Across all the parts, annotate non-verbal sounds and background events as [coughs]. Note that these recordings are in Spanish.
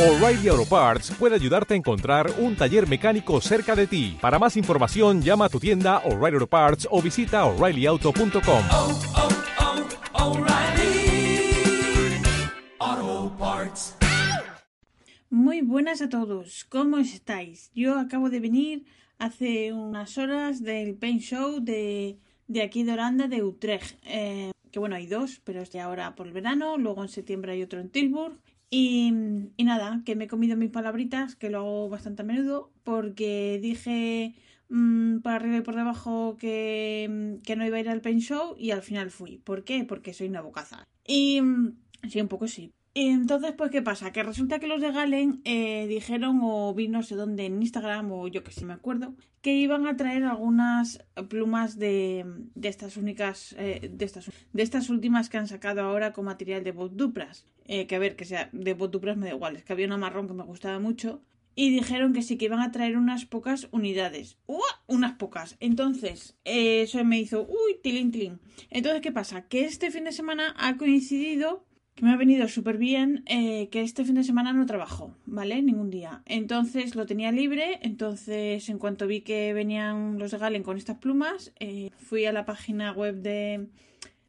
O'Reilly Auto Parts puede ayudarte a encontrar un taller mecánico cerca de ti. Para más información, llama a tu tienda O'Reilly Auto Parts o visita oreillyauto.com. oh, oh, Parts. Muy buenas a todos, ¿cómo estáis? Yo acabo de venir hace unas horas del Paint Show de, de aquí de Holanda, de Utrecht. Eh, que bueno, hay dos, pero es de ahora por el verano, luego en septiembre hay otro en Tilburg. Y, nada, que me he comido mis palabritas, que lo hago bastante a menudo, porque dije mm, por arriba y por debajo que, que no iba a ir al Paint Show y al final fui. ¿Por qué? Porque soy una bocaza. Y mm, sí, un poco sí. Entonces, pues, ¿qué pasa? Que resulta que los de Galen eh, dijeron, o vi no sé dónde, en Instagram, o yo que sí me acuerdo, que iban a traer algunas plumas de, de estas únicas, eh, de, estas, de estas últimas que han sacado ahora con material de Bot Dupras. Eh, que a ver, que sea de Bot Dupras me da igual, es que había una marrón que me gustaba mucho. Y dijeron que sí, que iban a traer unas pocas unidades. ¡Uah! Unas pocas. Entonces, eh, eso me hizo, uy, tilín, tilín. Entonces, ¿qué pasa? Que este fin de semana ha coincidido que me ha venido súper bien eh, que este fin de semana no trabajo, ¿vale? Ningún día. Entonces lo tenía libre, entonces en cuanto vi que venían los de Galen con estas plumas, eh, fui a la página web de,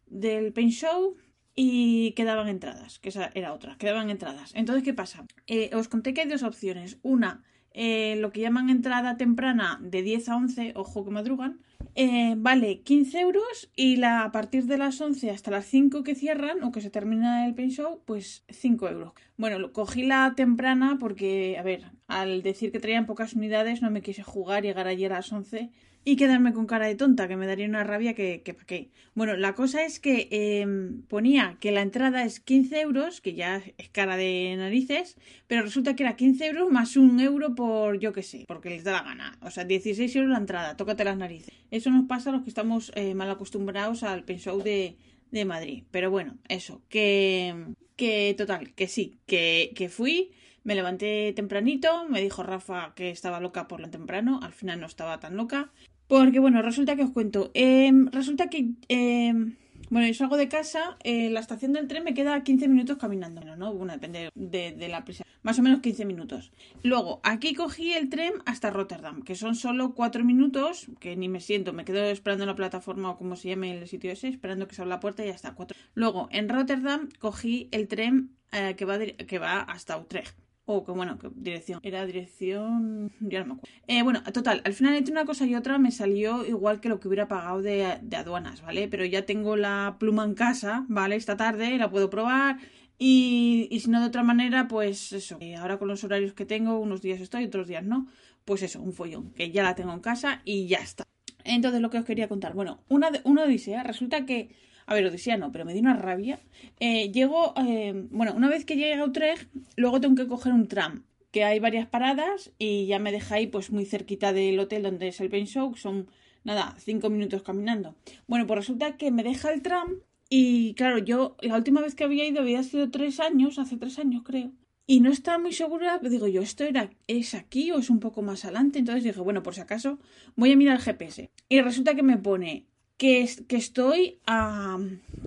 del Paint Show y quedaban entradas, que esa era otra, quedaban entradas. Entonces, ¿qué pasa? Eh, os conté que hay dos opciones. Una, eh, lo que llaman entrada temprana de 10 a 11, ojo que madrugan, eh, vale 15 euros y la a partir de las 11 hasta las 5 que cierran o que se termina el paint show, pues 5 euros. Bueno, cogí la temprana porque, a ver, al decir que traían pocas unidades no me quise jugar, llegar allí a las 11 y quedarme con cara de tonta, que me daría una rabia que, que pa' qué. Bueno, la cosa es que eh, ponía que la entrada es 15 euros, que ya es cara de narices, pero resulta que era 15 euros más un euro por, yo qué sé, porque les da la gana. O sea, 16 euros la entrada, tócate las narices. Eso nos pasa a los que estamos eh, mal acostumbrados al pen show de, de Madrid. Pero bueno, eso, que, que total, que sí, que, que fui. Me levanté tempranito, me dijo Rafa que estaba loca por lo temprano, al final no estaba tan loca. Porque bueno, resulta que os cuento, em, resulta que, em, bueno, yo salgo de casa, eh, la estación del tren me queda 15 minutos caminando, Bueno, ¿no? Bueno, depende de, la prisa, más o menos 15 minutos. Luego, aquí cogí el tren hasta Rotterdam, que son solo 4 minutos, que ni me siento, me quedo esperando en la plataforma o como se llame el sitio ese, esperando que se abra la puerta y está. Cuatro. Luego, en Rotterdam cogí el tren eh, que, va, que va hasta Utrecht. O que bueno, que dirección. Era dirección. Ya no me acuerdo. Eh, bueno, total, al final entre una cosa y otra me salió igual que lo que hubiera pagado de, aduanas, ¿vale? Pero ya tengo la pluma en casa, ¿vale? Esta tarde la puedo probar. Y, y si no de otra manera, pues eso. eh, ahora con los horarios que tengo, unos días estoy, otros días no. Pues eso, un follón. Que ya la tengo en casa y ya está. Entonces, lo que os quería contar. Bueno, una, una odisea. Resulta que. A ver, odisea no, pero me dio una rabia. Eh, llego. eh, bueno, una vez que llegue a Utrecht, luego tengo que coger un tram. Que hay varias paradas y ya me deja ahí, pues muy cerquita del hotel donde es el Paint Show. Son, nada, cinco minutos caminando. Bueno, pues resulta que me deja el tram. Y claro, yo la última vez que había ido había sido tres años, hace tres años creo. Y no estaba muy segura, digo yo, ¿esto era, es aquí o es un poco más adelante? Entonces dije, bueno, por si acaso, voy a mirar el GPS. Y resulta que me pone que, que estoy a,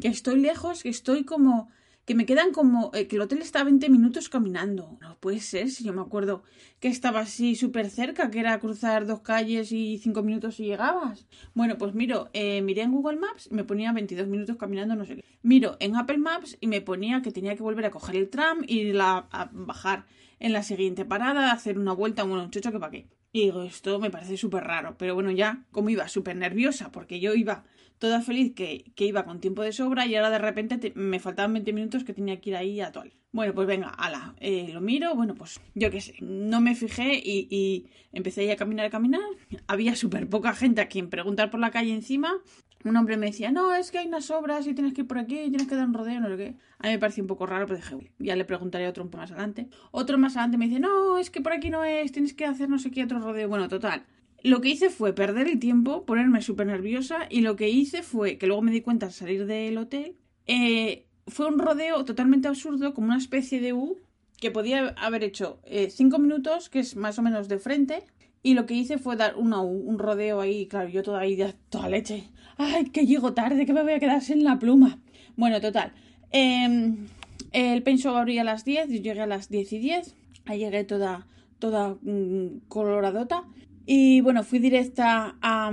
que estoy lejos, que estoy como, que me quedan como, eh, que el hotel está a 20 minutos caminando. No puede ser, si yo me acuerdo que estaba así súper cerca, que era cruzar dos calles y cinco minutos y llegabas. Bueno, pues miro, eh, miré en Google Maps y me ponía 22 minutos caminando, no sé qué. Miro en Apple Maps y me ponía que tenía que volver a coger el tram y la, a bajar en la siguiente parada, hacer una vuelta, bueno, chocho que pa' qué. Y digo, esto me parece súper raro. Pero bueno, ya, como iba súper nerviosa, porque yo iba toda feliz que, que iba con tiempo de sobra y ahora de repente te- me faltaban 20 minutos que tenía que ir ahí a toal. Bueno, pues venga, ala, eh, lo miro, bueno, pues yo qué sé, no me fijé y, empecé a caminar, a caminar. Había súper poca gente a quien preguntar por la calle encima. Un hombre me decía, no, es que hay unas obras y tienes que ir por aquí y tienes que dar un rodeo, no sé qué. A mí me pareció un poco raro, pero dije, "Uy, ya le preguntaré a otro un poco más adelante. Otro más adelante me dice, no, es que por aquí no es, tienes que hacer no sé qué otro rodeo. Bueno, total. Lo que hice fue perder el tiempo, ponerme súper nerviosa y lo que hice fue, que luego me di cuenta al salir del hotel, eh, fue un rodeo totalmente absurdo, como una especie de U, que podía haber hecho eh, cinco minutos, que es más o menos de frente, y lo que hice fue dar un rodeo ahí, claro, yo toda ahí, toda leche. ¡Ay, que llego tarde, que me voy a quedar sin la pluma! Bueno, total. em, el penso abría a las 10, yo llegué a las 10 y 10. Ahí llegué toda, toda mm, coloradota. Y bueno, fui directa a,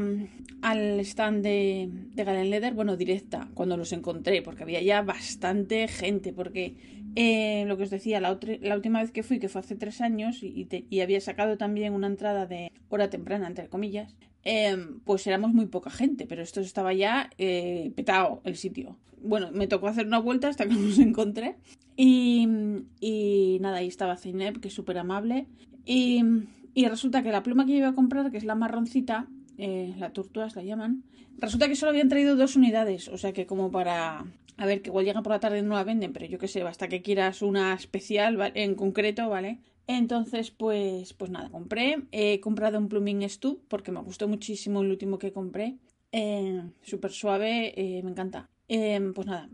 al stand de, de Galen Leather. Bueno, directa cuando los encontré, porque había ya bastante gente. Porque eh, lo que os decía, la, otra- última vez que fui, que fue hace tres años, y, había sacado también una entrada de hora temprana, entre comillas, eh, pues éramos muy poca gente, pero esto estaba ya eh, petado el sitio. Bueno, me tocó hacer una vuelta hasta que [laughs] los encontré. Y, y nada, ahí estaba Zeynep, que es súper amable. Y, y resulta que la pluma que yo iba a comprar, que es la marroncita, eh, la tortugas la llaman, resulta que solo habían traído dos unidades, o sea que como para... A ver, que igual llegan por la tarde y no la venden, pero yo qué sé, basta que quieras una especial en concreto, ¿vale? Entonces, pues, pues nada, compré. He comprado un pluming Stu porque me gustó muchísimo el último que compré. Eh, Súper suave, eh, me encanta. Eh, pues nada,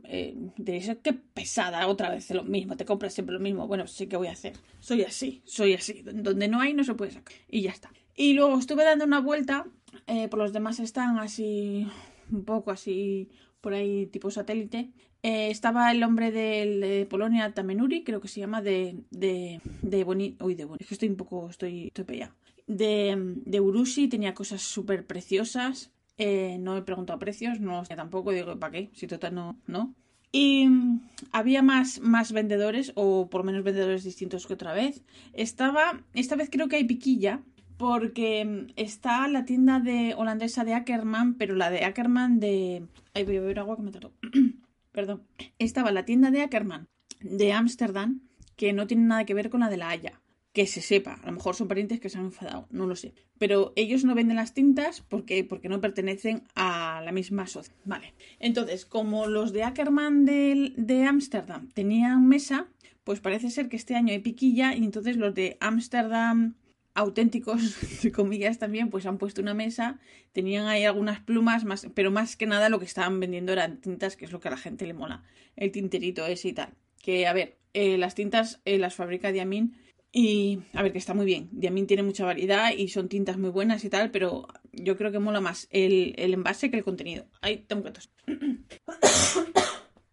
diréis, qué pesada, otra vez lo mismo, te compras siempre lo mismo. Bueno, sí que voy a hacer. Soy así, soy así. Donde no hay, no se puede sacar. Y ya está. Y luego estuve dando una vuelta, eh, por los demás están así, un poco así, por ahí tipo satélite. Eh, estaba el hombre de Polonia, Tamenuri, creo que se llama, de, de, de Boni... Uy, de Boni... Es que estoy un poco, estoy, estoy. De, de Urushi, tenía cosas súper preciosas. Eh, no he preguntado precios, no tampoco, digo, ¿para qué? Si total no, no. Y mm, había más, más vendedores, o por menos vendedores distintos que otra vez. Estaba, esta vez creo que hay piquilla, porque mm, está la tienda de holandesa de Ackerman, pero la de Ackerman de... Ay, voy a beber agua que me trato. [clears throat] Perdón. Estaba la tienda de Ackerman de Ámsterdam, que no tiene nada que ver con la de La Haya. Que se sepa, a lo mejor son parientes que se han enfadado, no lo sé. Pero ellos no venden las tintas porque, porque no pertenecen a la misma sociedad. Vale. Entonces, como los de Ackerman de Ámsterdam tenían mesa, pues parece ser que este año hay piquilla y entonces los de Ámsterdam auténticos, [laughs] entre comillas también, pues han puesto una mesa, tenían ahí algunas plumas, más, pero más que nada lo que estaban vendiendo eran tintas, que es lo que a la gente le mola, el tinterito ese y tal. Que, a ver, eh, las tintas eh, las fabrica Diamin y, a ver, que está muy bien. Diamin tiene mucha variedad y son tintas muy buenas y tal, pero yo creo que mola más el, el envase que el contenido. Ahí tengo que. [coughs]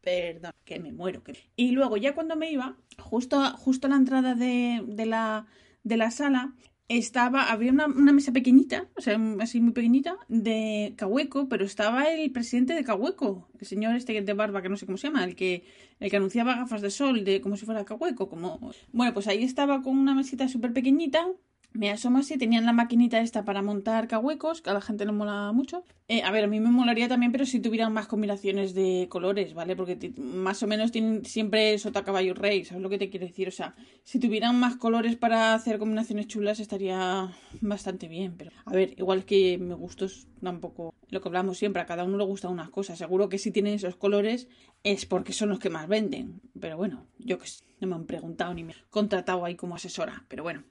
Perdón, que me muero. Y luego, ya cuando me iba, justo, justo a la entrada de, de la, de la sala, estaba, había una, una mesa pequeñita, o sea, así muy pequeñita, de Cahueco, pero estaba el presidente de Cahueco, el señor este de barba, que no sé cómo se llama, el que, el que anunciaba gafas de sol, de como si fuera Cahueco, como... Bueno, pues ahí estaba con una mesita súper pequeñita, me asomo así, tenían la maquinita esta para montar cahuecos, que a la gente le mola mucho. Eh, a ver, a mí me molaría también, pero si tuvieran más combinaciones de colores, ¿vale? Porque más o menos tienen siempre sota caballo rey, ¿sabes lo que te quiero decir? O sea, si tuvieran más colores para hacer combinaciones chulas estaría bastante bien, pero a ver, igual que me gustos tampoco lo que hablamos siempre, a cada uno le gustan unas cosas. Seguro que si tienen esos colores es porque son los que más venden, pero bueno, yo que sé, no me han preguntado ni me han contratado ahí como asesora, pero bueno.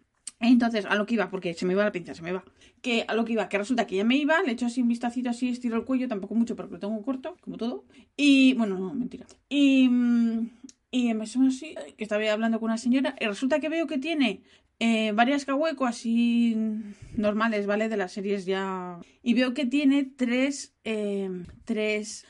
Entonces, a lo que iba, porque se me iba la pinza, se me va. Que a lo que iba, que resulta que ya me iba, le echo así un vistacito así, estiro el cuello, tampoco mucho porque lo tengo corto, como todo. Y, bueno, no, mentira. Y, mm, y me suena así, que estaba hablando con una señora, y resulta que veo que tiene eh, varias cahuecos así normales, ¿vale? De las series ya. Y veo que tiene tres, eh, tres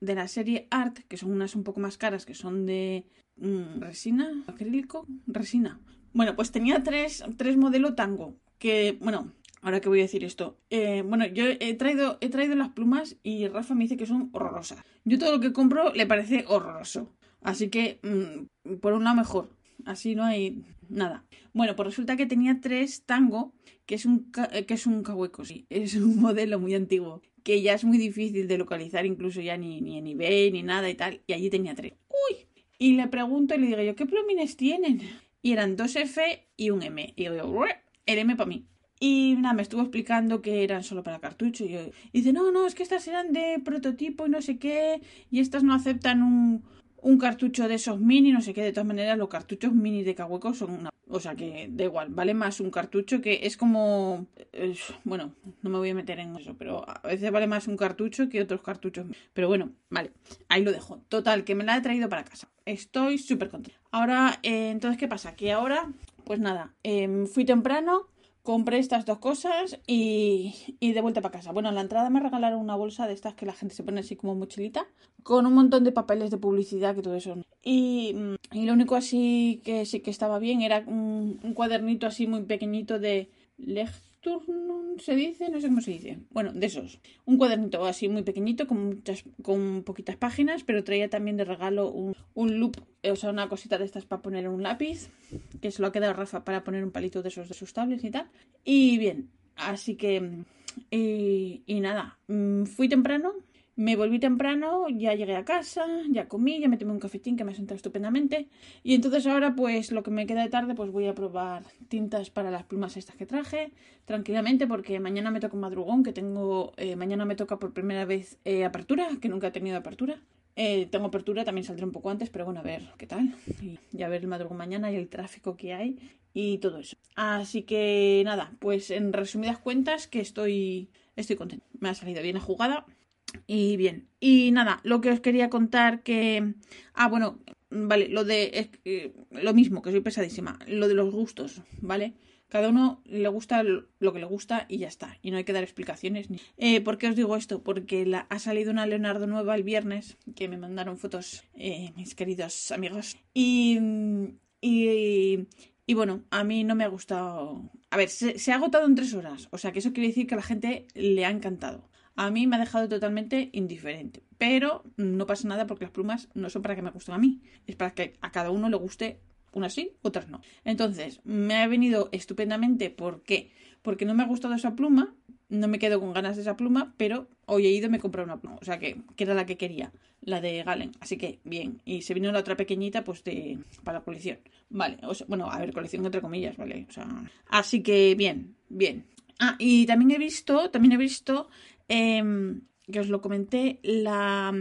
de la serie Art, que son unas un poco más caras, que son de mm, resina, acrílico, resina. Bueno, pues tenía tres, tres modelo tango, que, bueno, ahora que voy a decir esto, eh, bueno, yo he traído, he traído las plumas y Rafa me dice que son horrorosas. Yo todo lo que compro le parece horroroso. Así que, mm, por un lado mejor, así no hay nada. Bueno, pues resulta que tenía tres tango, que es un, eh, que es un cahueco, sí, [laughs] es un modelo muy antiguo, que ya es muy difícil de localizar, incluso ya ni, ni en eBay ni nada y tal, y allí tenía tres. ¡Uy! Y le pregunto y le digo yo, ¿qué plumines tienen? Y eran dos F y un M. Y yo digo, "Ué, el M para mí. Y nada, me estuvo explicando que eran solo para cartucho. Y, yo, y dice, no, no, es que estas eran de prototipo y no sé qué. Y estas no aceptan un, un cartucho de esos mini, no sé qué. De todas maneras, los cartuchos mini de Cahueco son una... O sea que da igual, vale más un cartucho que es como... es- bueno, no me voy a meter en eso, pero a veces vale más un cartucho que otros cartuchos. Pero bueno, vale, ahí lo dejo. Total, que me la he traído para casa. Estoy súper contenta. Ahora, eh, entonces, ¿qué pasa? Que ahora, pues nada, em, fui temprano, compré estas dos cosas y, y de vuelta para casa. Bueno, en la entrada me regalaron una bolsa de estas que la gente se pone así como mochilita, con un montón de papeles de publicidad que todo eso. Y, mm, y lo único así que sí que estaba bien era un, cuadernito así muy pequeñito de Lecturnum, se dice, no sé cómo se dice. Bueno, de esos. Un cuadernito así muy pequeñito con muchas, con poquitas páginas, pero traía también de regalo un, un loop, o sea, una cosita de estas para poner un lápiz, que se lo ha quedado Rafa para poner un palito de esos de sus tablets y tal. Y bien, así que... Y, y nada, mm, fui temprano, me volví temprano, ya llegué a casa, ya comí, ya me tomé un cafetín que me ha sentado estupendamente. Y entonces ahora, pues lo que me queda de tarde, pues voy a probar tintas para las plumas estas que traje, tranquilamente, porque mañana me toca un madrugón, que tengo, eh, mañana me toca por primera vez eh, apertura, que nunca he tenido apertura. Eh, tengo apertura, también saldré un poco antes, pero bueno, a ver qué tal. Y ya ver el madrugón mañana y el tráfico que hay y todo eso. Así que nada, pues en resumidas cuentas que estoy, estoy contenta. Me ha salido bien la jugada. Y bien, y nada, lo que os quería contar que... Ah, bueno, vale, lo de... lo mismo, que soy pesadísima, lo de los gustos, ¿vale? Cada uno le gusta lo que le gusta y ya está. Y no hay que dar explicaciones. Ni... Eh, ¿Por qué os digo esto? Porque ha salido una Leonardo nueva el viernes, que me mandaron fotos eh, mis queridos amigos. Y, y, y bueno, a mí no me ha gustado... A ver, se, se ha agotado en tres horas. O sea, que eso quiere decir que a la gente le ha encantado a mí me ha dejado totalmente indiferente. Pero no pasa nada porque las plumas no son para que me gusten a mí, es para que a cada uno le guste unas sí, otras no. Entonces, me ha venido estupendamente. ¿Por qué? Porque no me ha gustado esa pluma, no me quedo con ganas de esa pluma, pero hoy he ido y me he comprado una pluma. O sea, que, que era la que quería, la de Galen. Así que, bien. Y se vino la otra pequeñita, pues, de para la colección. Vale, bueno, a ver, colección entre comillas, ¿vale? O sea, así que, bien, bien. Ah, y también he visto, también he visto eh, que os lo comenté, la,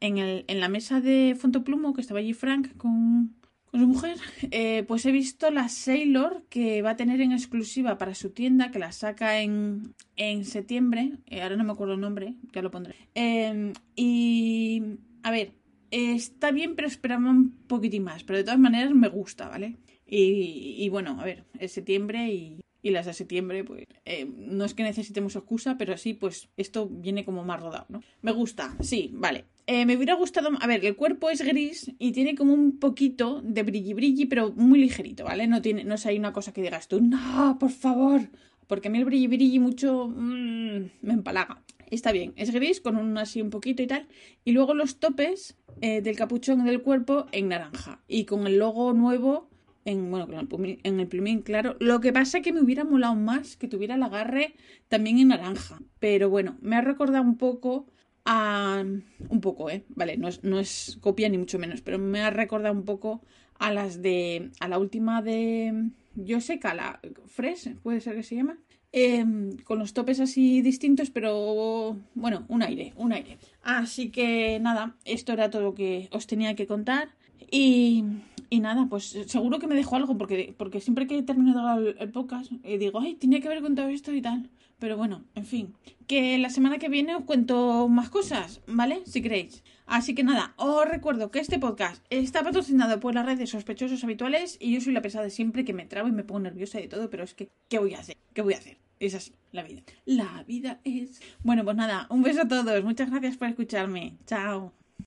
en, el, en, la mesa de Fontoplumo, que estaba allí Frank con, con su mujer, [laughs] eh, pues he visto la Sailor que va a tener en exclusiva para su tienda, que la saca en, en septiembre, eh, ahora no me acuerdo el nombre, ya lo pondré. Eh, y, a ver, está bien, pero esperaba un poquitín más, pero de todas maneras me gusta, ¿vale? Y, y bueno, a ver, es septiembre y, y las de septiembre, pues eh, no es que necesitemos excusa, pero sí, pues esto viene como más rodado, ¿no? Me gusta, sí, vale. Eh, me hubiera gustado, a ver, el cuerpo es gris y tiene como un poquito de brilli brilli, pero muy ligerito, ¿vale? No tiene, no es ahí una cosa que digas tú, no, por favor, porque a mí el brilli brilli mucho mmm, me empalaga. Está bien, es gris con un así un poquito y tal. Y luego los topes eh, del capuchón del cuerpo en naranja. Y con el logo nuevo en, bueno, en el, plumín, en el claro. Lo que pasa es que me hubiera molado más que tuviera el agarre también en naranja. Pero bueno, me ha recordado un poco a... Un poco, ¿eh? Vale, no es, no es copia ni mucho menos, pero me ha recordado un poco a las de... A la última de... Yo sé que la Fresh, puede ser que se llama. Eh, con los topes así distintos, pero bueno, un aire, un aire. Así que nada, esto era todo lo que os tenía que contar. Y, y nada, pues seguro que me dejo algo, porque, porque siempre que he terminado el, el podcast eh, digo, ay, tenía que haber contado esto y tal. Pero bueno, en fin, que la semana que viene os cuento más cosas, ¿vale? Si queréis. Así que nada, os recuerdo que este podcast está patrocinado por la red de sospechosos habituales y yo soy la pesada de siempre que me trago y me pongo nerviosa y todo, pero es que, ¿qué voy a hacer? ¿Qué voy a hacer? Es así, la vida. La vida es... Bueno, pues nada, un beso a todos. Muchas gracias por escucharme. Chao.